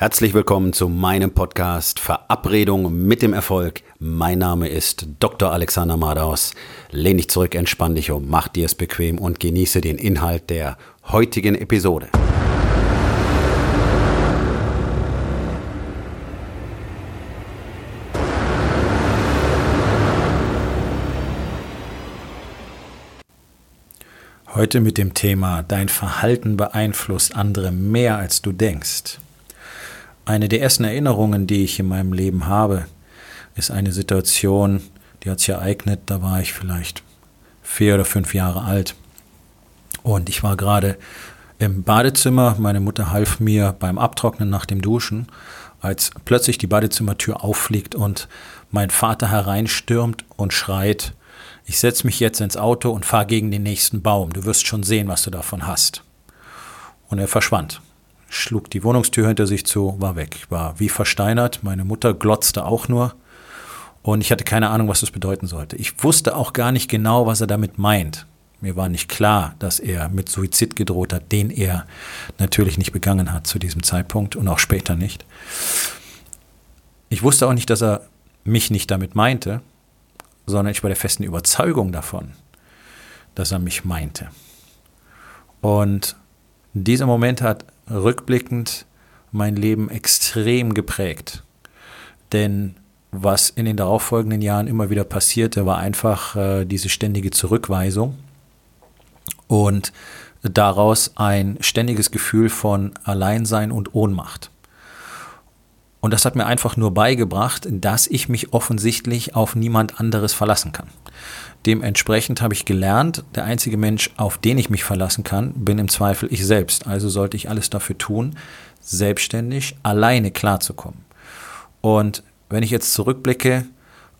Herzlich willkommen zu meinem Podcast Verabredung mit dem Erfolg. Mein Name ist Dr. Alexander Madaus. Lehn dich zurück, entspann dich um, mach dir es bequem und genieße den Inhalt der heutigen Episode. Heute mit dem Thema Dein Verhalten beeinflusst andere mehr als du denkst. Eine der ersten Erinnerungen, die ich in meinem Leben habe, ist eine Situation, die hat sich ereignet, da war ich vielleicht vier oder fünf Jahre alt. Und ich war gerade im Badezimmer, meine Mutter half mir beim Abtrocknen nach dem Duschen, als plötzlich die Badezimmertür auffliegt und mein Vater hereinstürmt und schreit, ich setze mich jetzt ins Auto und fahre gegen den nächsten Baum, du wirst schon sehen, was du davon hast. Und er verschwand schlug die Wohnungstür hinter sich zu, war weg. War wie versteinert. Meine Mutter glotzte auch nur. Und ich hatte keine Ahnung, was das bedeuten sollte. Ich wusste auch gar nicht genau, was er damit meint. Mir war nicht klar, dass er mit Suizid gedroht hat, den er natürlich nicht begangen hat zu diesem Zeitpunkt und auch später nicht. Ich wusste auch nicht, dass er mich nicht damit meinte, sondern ich war der festen Überzeugung davon, dass er mich meinte. Und dieser Moment hat rückblickend mein Leben extrem geprägt. Denn was in den darauffolgenden Jahren immer wieder passierte, war einfach äh, diese ständige Zurückweisung und daraus ein ständiges Gefühl von Alleinsein und Ohnmacht. Und das hat mir einfach nur beigebracht, dass ich mich offensichtlich auf niemand anderes verlassen kann. Dementsprechend habe ich gelernt, der einzige Mensch, auf den ich mich verlassen kann, bin im Zweifel ich selbst. Also sollte ich alles dafür tun, selbstständig, alleine klarzukommen. Und wenn ich jetzt zurückblicke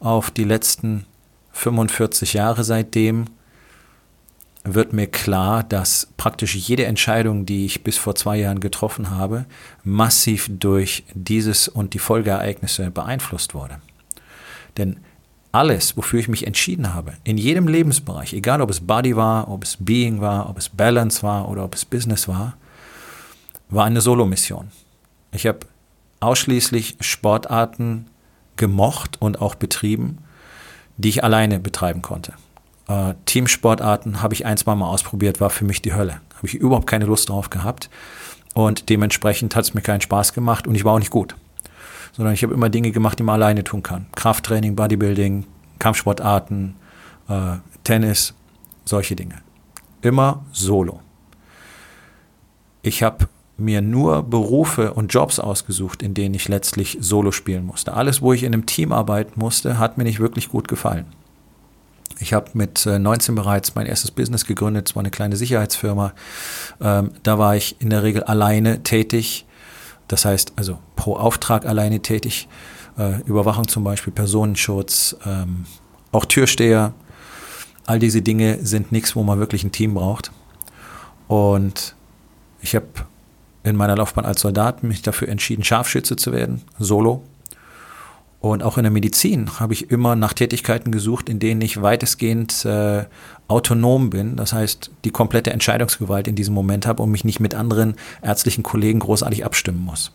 auf die letzten 45 Jahre seitdem, wird mir klar, dass praktisch jede Entscheidung, die ich bis vor zwei Jahren getroffen habe, massiv durch dieses und die Folgeereignisse beeinflusst wurde. Denn alles, wofür ich mich entschieden habe, in jedem Lebensbereich, egal ob es Body war, ob es Being war, ob es Balance war oder ob es Business war, war eine Solo-Mission. Ich habe ausschließlich Sportarten gemocht und auch betrieben, die ich alleine betreiben konnte. Äh, Teamsportarten habe ich ein, zwei Mal ausprobiert, war für mich die Hölle. Habe ich überhaupt keine Lust drauf gehabt. Und dementsprechend hat es mir keinen Spaß gemacht und ich war auch nicht gut sondern ich habe immer Dinge gemacht, die man alleine tun kann. Krafttraining, Bodybuilding, Kampfsportarten, äh, Tennis, solche Dinge. Immer solo. Ich habe mir nur Berufe und Jobs ausgesucht, in denen ich letztlich solo spielen musste. Alles, wo ich in einem Team arbeiten musste, hat mir nicht wirklich gut gefallen. Ich habe mit 19 äh, bereits mein erstes Business gegründet, es war eine kleine Sicherheitsfirma. Ähm, da war ich in der Regel alleine tätig das heißt also pro Auftrag alleine tätig. Äh, Überwachung zum Beispiel, Personenschutz, ähm, auch Türsteher. All diese Dinge sind nichts, wo man wirklich ein Team braucht. Und ich habe in meiner Laufbahn als Soldat mich dafür entschieden, Scharfschütze zu werden, solo. Und auch in der Medizin habe ich immer nach Tätigkeiten gesucht, in denen ich weitestgehend äh, autonom bin, das heißt die komplette Entscheidungsgewalt in diesem Moment habe und mich nicht mit anderen ärztlichen Kollegen großartig abstimmen muss.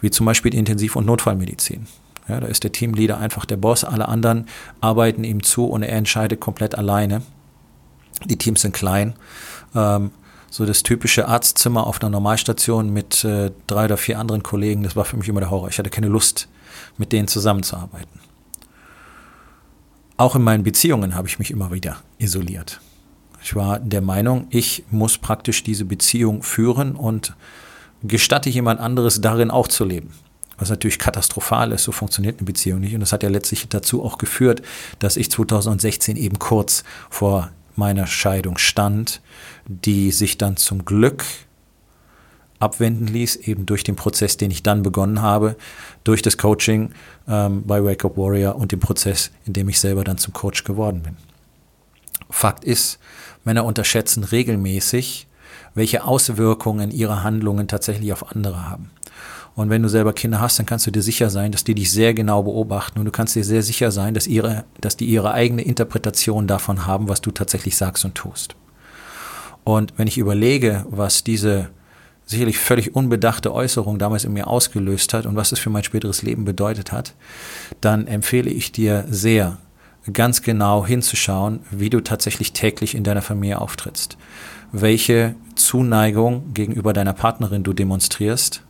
Wie zum Beispiel Intensiv- und Notfallmedizin. Ja, da ist der Teamleader einfach der Boss, alle anderen arbeiten ihm zu und er entscheidet komplett alleine. Die Teams sind klein. Ähm, so das typische Arztzimmer auf einer Normalstation mit äh, drei oder vier anderen Kollegen, das war für mich immer der Horror. Ich hatte keine Lust, mit denen zusammenzuarbeiten. Auch in meinen Beziehungen habe ich mich immer wieder isoliert. Ich war der Meinung, ich muss praktisch diese Beziehung führen und gestatte jemand anderes darin auch zu leben. Was natürlich katastrophal ist, so funktioniert eine Beziehung nicht. Und das hat ja letztlich dazu auch geführt, dass ich 2016 eben kurz vor meiner Scheidung stand, die sich dann zum Glück abwenden ließ, eben durch den Prozess, den ich dann begonnen habe, durch das Coaching ähm, bei Wake Up Warrior und den Prozess, in dem ich selber dann zum Coach geworden bin. Fakt ist, Männer unterschätzen regelmäßig, welche Auswirkungen ihre Handlungen tatsächlich auf andere haben. Und wenn du selber Kinder hast, dann kannst du dir sicher sein, dass die dich sehr genau beobachten und du kannst dir sehr sicher sein, dass, ihre, dass die ihre eigene Interpretation davon haben, was du tatsächlich sagst und tust. Und wenn ich überlege, was diese sicherlich völlig unbedachte Äußerung damals in mir ausgelöst hat und was es für mein späteres Leben bedeutet hat, dann empfehle ich dir sehr, ganz genau hinzuschauen, wie du tatsächlich täglich in deiner Familie auftrittst. Welche Zuneigung gegenüber deiner Partnerin du demonstrierst.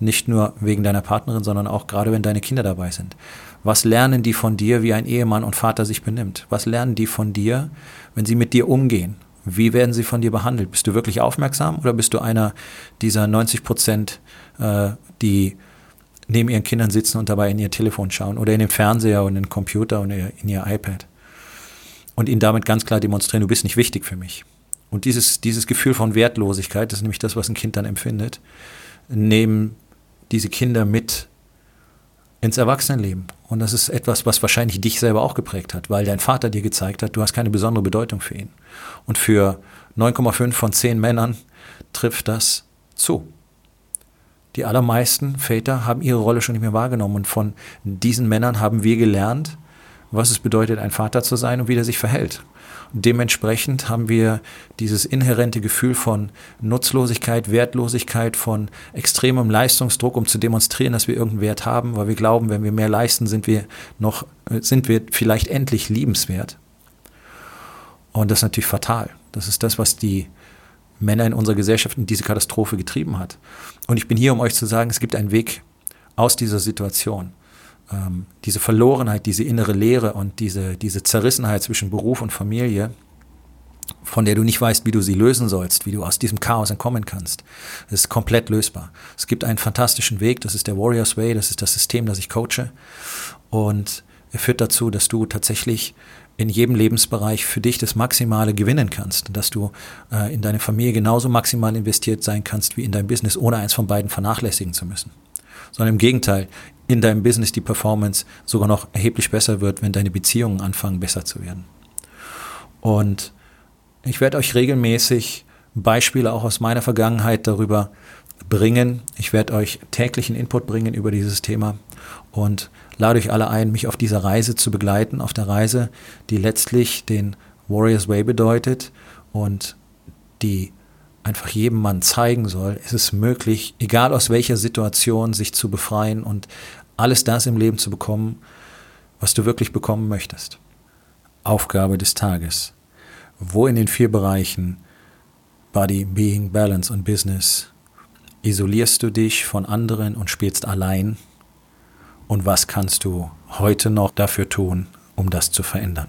Nicht nur wegen deiner Partnerin, sondern auch gerade wenn deine Kinder dabei sind. Was lernen die von dir, wie ein Ehemann und Vater sich benimmt? Was lernen die von dir, wenn sie mit dir umgehen? Wie werden sie von dir behandelt? Bist du wirklich aufmerksam oder bist du einer dieser 90 Prozent, äh, die neben ihren Kindern sitzen und dabei in ihr Telefon schauen oder in den Fernseher und in den Computer und in ihr iPad? Und ihnen damit ganz klar demonstrieren, du bist nicht wichtig für mich. Und dieses, dieses Gefühl von Wertlosigkeit, das ist nämlich das, was ein Kind dann empfindet, nehmen diese Kinder mit ins Erwachsenenleben. Und das ist etwas, was wahrscheinlich dich selber auch geprägt hat, weil dein Vater dir gezeigt hat, du hast keine besondere Bedeutung für ihn. Und für 9,5 von 10 Männern trifft das zu. Die allermeisten Väter haben ihre Rolle schon nicht mehr wahrgenommen. Und von diesen Männern haben wir gelernt, was es bedeutet, ein Vater zu sein und wie der sich verhält. Und dementsprechend haben wir dieses inhärente Gefühl von Nutzlosigkeit, Wertlosigkeit, von extremem Leistungsdruck, um zu demonstrieren, dass wir irgendeinen Wert haben, weil wir glauben, wenn wir mehr leisten, sind wir noch, sind wir vielleicht endlich liebenswert. Und das ist natürlich fatal. Das ist das, was die Männer in unserer Gesellschaft in diese Katastrophe getrieben hat. Und ich bin hier, um euch zu sagen, es gibt einen Weg aus dieser Situation ähm, diese Verlorenheit, diese innere Leere und diese, diese Zerrissenheit zwischen Beruf und Familie, von der du nicht weißt, wie du sie lösen sollst, wie du aus diesem Chaos entkommen kannst, ist komplett lösbar. Es gibt einen fantastischen Weg, das ist der Warriors Way, das ist das System, das ich coache. Und er führt dazu, dass du tatsächlich in jedem Lebensbereich für dich das Maximale gewinnen kannst, dass du äh, in deine Familie genauso maximal investiert sein kannst wie in dein Business, ohne eins von beiden vernachlässigen zu müssen sondern im Gegenteil, in deinem Business die Performance sogar noch erheblich besser wird, wenn deine Beziehungen anfangen besser zu werden. Und ich werde euch regelmäßig Beispiele auch aus meiner Vergangenheit darüber bringen. Ich werde euch täglichen Input bringen über dieses Thema und lade euch alle ein, mich auf dieser Reise zu begleiten, auf der Reise, die letztlich den Warriors Way bedeutet und die einfach jedem Mann zeigen soll, es ist möglich, egal aus welcher Situation, sich zu befreien und alles das im Leben zu bekommen, was du wirklich bekommen möchtest. Aufgabe des Tages. Wo in den vier Bereichen Body, Being, Balance und Business isolierst du dich von anderen und spielst allein? Und was kannst du heute noch dafür tun, um das zu verändern?